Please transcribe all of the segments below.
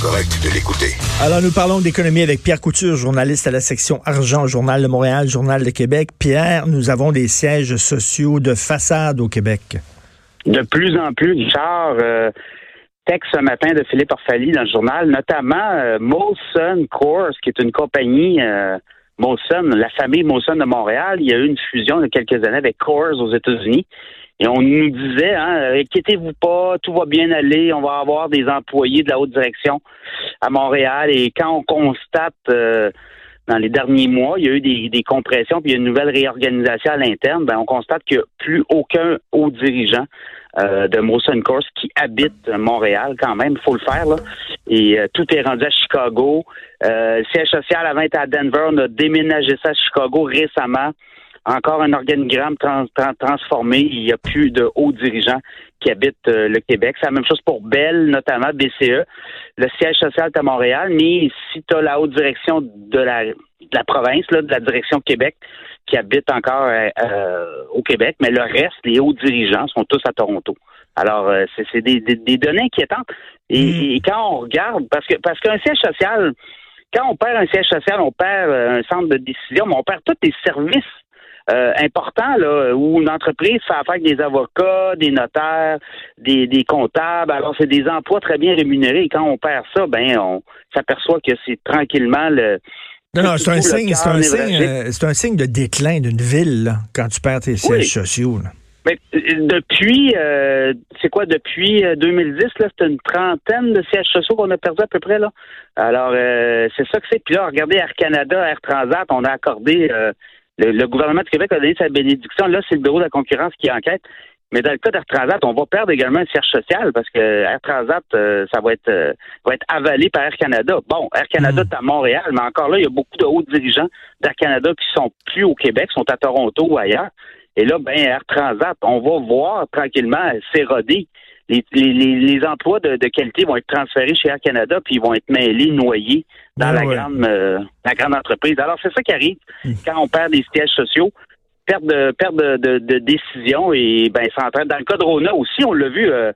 correct de l'écouter. Alors, nous parlons d'économie avec Pierre Couture, journaliste à la section Argent, Journal de Montréal, Journal de Québec. Pierre, nous avons des sièges sociaux de façade au Québec. De plus en plus, Richard, euh, texte ce matin de Philippe Orfali dans le journal, notamment euh, Molson Coors, qui est une compagnie, euh, Molson, la famille Molson de Montréal. Il y a eu une fusion il y a quelques années avec Coors aux États-Unis. Et on nous disait, hein, inquiétez-vous pas, tout va bien aller, on va avoir des employés de la haute direction à Montréal. Et quand on constate euh, dans les derniers mois, il y a eu des, des compressions, puis il y a une nouvelle réorganisation à l'interne, ben, on constate qu'il n'y a plus aucun haut dirigeant euh, de Molson Course qui habite Montréal quand même, il faut le faire. Là. Et euh, tout est rendu à Chicago. Euh, siège social avant était à Denver, on a déménagé ça à Chicago récemment encore un organigramme transformé. Il n'y a plus de hauts dirigeants qui habitent euh, le Québec. C'est la même chose pour Bell, notamment BCE. Le siège social est à Montréal, mais si tu as la haute direction de la, de la province, là, de la direction Québec, qui habite encore euh, euh, au Québec, mais le reste, les hauts dirigeants sont tous à Toronto. Alors, c'est des, des, données inquiétantes. Et, mm. et, quand on regarde, parce que parce qu'un siège social, quand on perd un siège social, on perd un centre de décision, mais on perd tous les services euh, important là, où une entreprise fait affaire avec des avocats, des notaires, des, des comptables. Alors c'est des emplois très bien rémunérés. Et quand on perd ça, ben on s'aperçoit que c'est tranquillement le non, non, c'est un signe, c'est un signe, euh, c'est un signe de déclin d'une ville là, quand tu perds tes sièges sociaux. Mais euh, depuis, c'est quoi, depuis 2010, là, c'est une trentaine de sièges sociaux qu'on a perdu à peu près, là. Alors, c'est ça que c'est. Puis là, regardez Air Canada, Air Transat, on a accordé le, gouvernement du Québec a donné sa bénédiction. Là, c'est le bureau de la concurrence qui enquête. Mais dans le cas d'Air Transat, on va perdre également un siège social parce que Air Transat, euh, ça va être euh, va être avalé par Air Canada. Bon, Air Canada est à Montréal, mais encore là, il y a beaucoup de hauts dirigeants d'Air Canada qui sont plus au Québec, sont à Toronto ou ailleurs. Et là, ben Air Transat, on va voir tranquillement s'éroder les, emplois de, qualité vont être transférés chez Air Canada, puis ils vont être mêlés, noyés dans ah la, grande, euh, la grande entreprise. Alors, c'est ça qui arrive hmm. quand on perd des sièges sociaux. Perte de, perte de, de, décision et ben ça entraîne. Dans le cas de Rona aussi, on l'a vu, euh,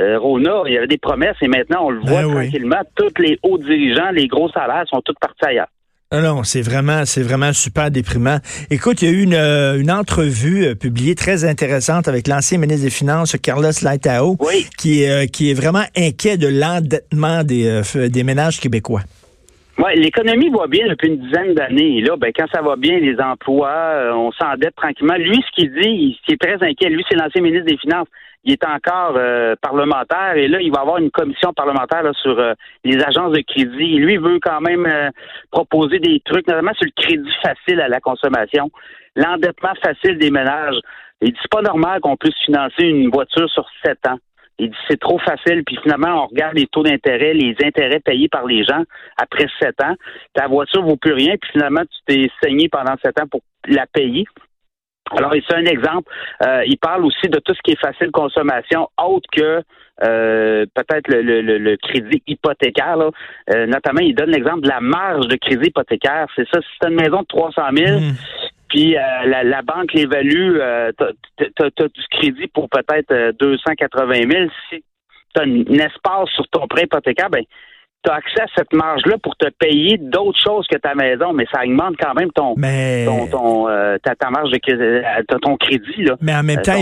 euh, Rona, il y avait des promesses et maintenant on le voit ben tranquillement. Tous les hauts dirigeants, les gros salaires sont tous partis ailleurs. Non, non, c'est vraiment, c'est vraiment super déprimant. Écoute, il y a eu une, euh, une entrevue euh, publiée très intéressante avec l'ancien ministre des Finances, Carlos Laitao, qui, euh, qui est vraiment inquiet de l'endettement des, des ménages québécois. Oui, l'économie va bien depuis une dizaine d'années. Là, ben, quand ça va bien, les emplois, on s'endette tranquillement. Lui, ce qu'il dit, il, est très inquiet. Lui, c'est l'ancien ministre des Finances il est encore euh, parlementaire et là, il va avoir une commission parlementaire sur euh, les agences de crédit. Lui, il veut quand même euh, proposer des trucs, notamment sur le crédit facile à la consommation, l'endettement facile des ménages. Il dit c'est pas normal qu'on puisse financer une voiture sur sept ans. Il dit c'est trop facile, puis finalement, on regarde les taux d'intérêt, les intérêts payés par les gens après sept ans. Ta voiture vaut plus rien, puis finalement, tu t'es saigné pendant sept ans pour la payer. Alors, c'est un exemple. Euh, il parle aussi de tout ce qui est facile consommation, autre que euh, peut-être le, le, crédit hypothécaire. Là. Euh, notamment, il donne l'exemple de la marge de crédit hypothécaire. C'est ça, si c'est une maison de 300 000, mmh. puis la, la, banque l'évalue, tu as, du crédit pour peut-être 280 000. Si tu as un espace sur ton prêt hypothécaire, ben tu as accès à cette marge-là pour te payer d'autres choses que ta maison, mais ça augmente quand même ton, ton, euh, ta, marge de euh, ton crédit. Là, mais en même euh, temps,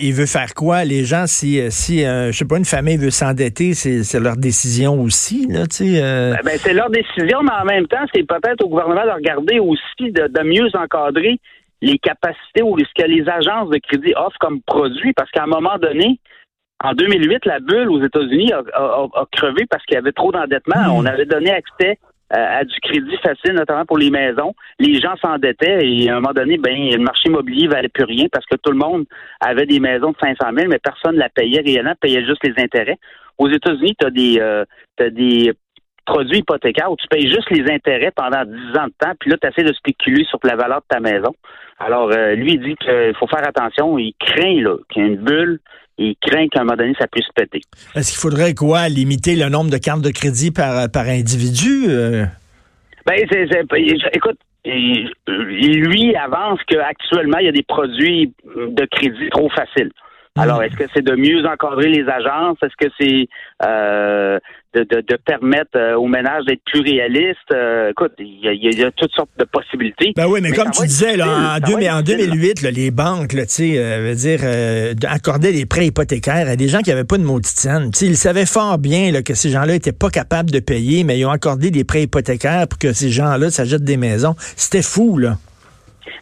il veut, faire quoi? Les gens, si, si je sais pas, une famille veut s'endetter, c'est leur décision aussi. Là, ben, ben, c'est leur décision, mais en même temps, c'est peut-être au gouvernement de regarder aussi de, de mieux encadrer les capacités ou ce que les agences de crédit offrent comme produit, parce qu'à un moment donné, en 2008, la bulle aux États-Unis a, crevé parce qu'il y avait trop d'endettement. Hmm. On avait donné accès euh, à, du crédit facile, notamment pour les maisons. Les gens s'endettaient et à un moment donné, ben, le marché immobilier valait plus rien parce que tout le monde avait des maisons de 500 000, mais personne ne la payait réellement, payait juste les intérêts. Aux États-Unis, tu as des, euh, des produits hypothécaires où tu payes juste les intérêts pendant 10 ans de temps, puis là, tu essaies de spéculer sur la valeur de ta maison. Alors, euh, lui, il dit qu'il faut faire attention. Il craint là, qu'il y ait une bulle il craint qu'à un moment donné, ça puisse péter. Est-ce qu'il faudrait quoi, limiter le nombre de cartes de crédit par, par individu? Euh? Ben, écoute, lui avance qu'actuellement, il y a des produits de crédit trop faciles. Alors, est-ce que c'est de mieux encadrer les agences? Est-ce que c'est euh, de, de, permettre euh, aux ménages d'être plus réalistes? Euh, écoute, il y, a, toutes sortes de possibilités. Ben oui, mais, comme tu disais, là, en, en 2008, les banques, là, tu sais, dire, accordaient des prêts hypothécaires à des gens qui n'avaient pas de maudite Ils savaient fort bien là, que ces gens-là étaient pas capables de payer, mais ils ont accordé des prêts hypothécaires pour que ces gens-là s'achètent des maisons. C'était fou, là.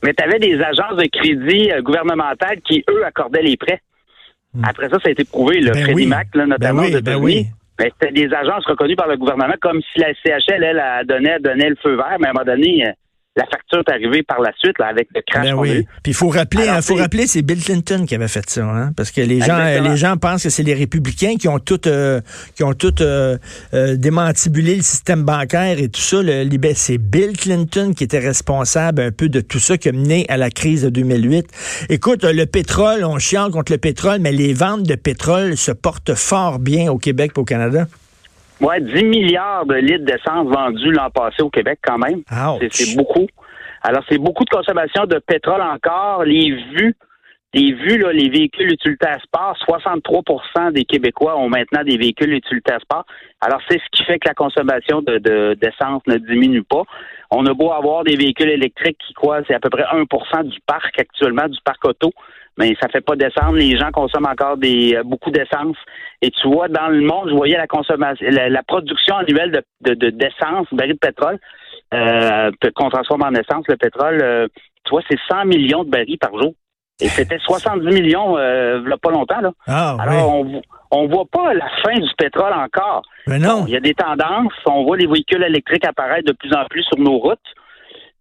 Mais tu avais des agences de crédit gouvernementales qui, eux, accordaient les prêts. Hmm. Après ça, ça a été prouvé, le ben Mac, là, notamment ben oui, ben oui. Mais c'était des agences reconnues par le gouvernement, comme si la CHL, elle, elle donnait, donnait le feu vert, mais à un moment donné, euh, la facture est arrivée par la suite là, avec le crash. Ben oui. Puis il faut rappeler, hein, faut rappeler, c'est Bill Clinton qui avait fait ça, hein, parce que les gens, les gens pensent que c'est les républicains qui ont tout, euh, qui ont tout euh, euh, démantibulé le système bancaire et tout ça. c'est Bill Clinton qui était responsable un peu de tout ça qui a mené à la crise de 2008. Écoute, le pétrole, on chiant contre le pétrole, mais les ventes de pétrole se portent fort bien au Québec et au Canada. Ouais, 10 milliards de litres d'essence vendus l'an passé au Québec quand même. C'est beaucoup. Alors, c'est beaucoup de consommation de pétrole encore. Les vues, les vues, là, les véhicules utilitaires sport, 63% des Québécois ont maintenant des véhicules utilitaires sport. Alors, c'est ce qui fait que la consommation de, d'essence ne diminue pas. On a beau avoir des véhicules électriques qui, quoi, c'est à peu près 1% du parc actuellement, du parc auto mais ça fait pas descendre. Les gens consomment encore des euh, beaucoup d'essence. Et tu vois, dans le monde, je voyais la consommation, la, production annuelle de, de, d'essence, de, barils de pétrole, euh, qu'on transforme en essence, le pétrole, euh, tu vois, c'est 100 millions de barils par jour. Et c'était 70 millions euh, il a pas longtemps. Là. Ah, Alors, on on voit pas la fin du pétrole encore. Mais non. il y a des tendances. On voit les véhicules électriques apparaître de plus en plus sur nos routes.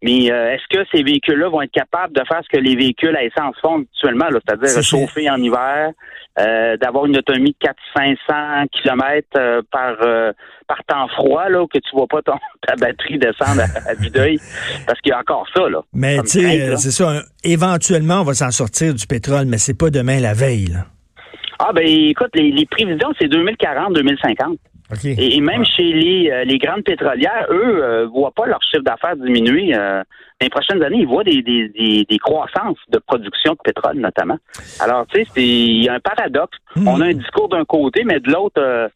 Mais euh, est-ce que ces véhicules-là vont être capables de faire ce que les véhicules à essence font actuellement, c'est-à-dire chauffer en hiver, euh, d'avoir une autonomie de 400-500 km euh, par par temps froid, là, que tu vois pas ton, ta batterie descendre à, vue d'œil, parce qu'il y a encore ça. Là, mais tu sais, c'est ça. Éventuellement, on va s'en sortir du pétrole, mais c'est pas demain la veille. Là. Ah ben écoute, les, les prévisions, c'est 2040-2050. Et, même chez les, euh, les grandes pétrolières, eux, euh, voient pas leur chiffre d'affaires diminuer. Euh, dans les prochaines années, ils voient des, des, des, croissances de production de pétrole, notamment. Alors, tu sais, il y a un paradoxe. Hmm. On a un discours d'un côté, mais de l'autre,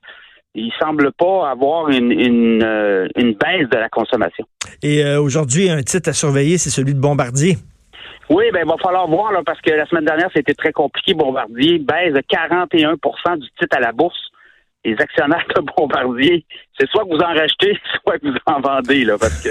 il semble pas avoir une, une, une baisse de la consommation. Et aujourd'hui, un titre à surveiller, c'est celui de Bombardier. Oui, ben il va falloir voir là, parce que la semaine dernière, c'était très compliqué. Bombardier baisse de 41% du titre à la bourse les actionnaires de Bombardier, c'est soit que vous en rachetez, soit que vous en vendez, là, parce que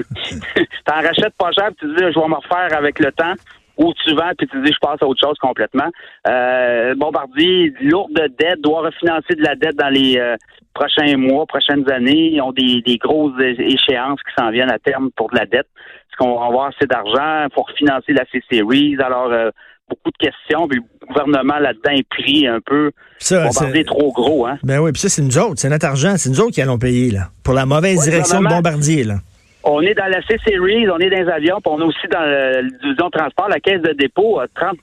t'en rachètes pas cher, puis tu dis, je vais m'en refaire avec le temps, ou tu vends, puis tu dis, je passe à autre chose complètement. Euh, Bombardier, lourde de dette, doit refinancer de la dette dans les euh, prochains mois, prochaines années. Ils ont des, des grosses échéances qui s'en viennent à terme pour de la dette. Est-ce qu'on va avoir assez d'argent pour financer la C-Series? Alors, euh, beaucoup de questions, puis le gouvernement là-dedans est pris un peu. Ça, Bombardier trop gros, hein? Ben oui, puis ça, c'est nous autres, c'est notre argent, c'est nous autres qui allons payer, là, pour la mauvaise direction de Bombardier, là. On est dans la C-Series, on est dans les avions, puis on est aussi dans la division transport. La caisse de dépôt a 30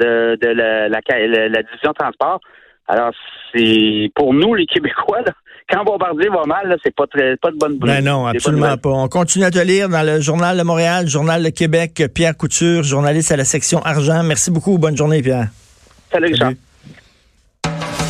de, de la, la, division transport. Alors, c'est pour nous, les Québécois, là, quand Bombardier va mal, c'est pas très, pas de bonne. Ben non, absolument pas. On continue à te lire dans le Journal de Montréal, Journal de Québec, Pierre Couture, journaliste à la section argent. Merci beaucoup. Bonne journée, Pierre. Salut, Salut.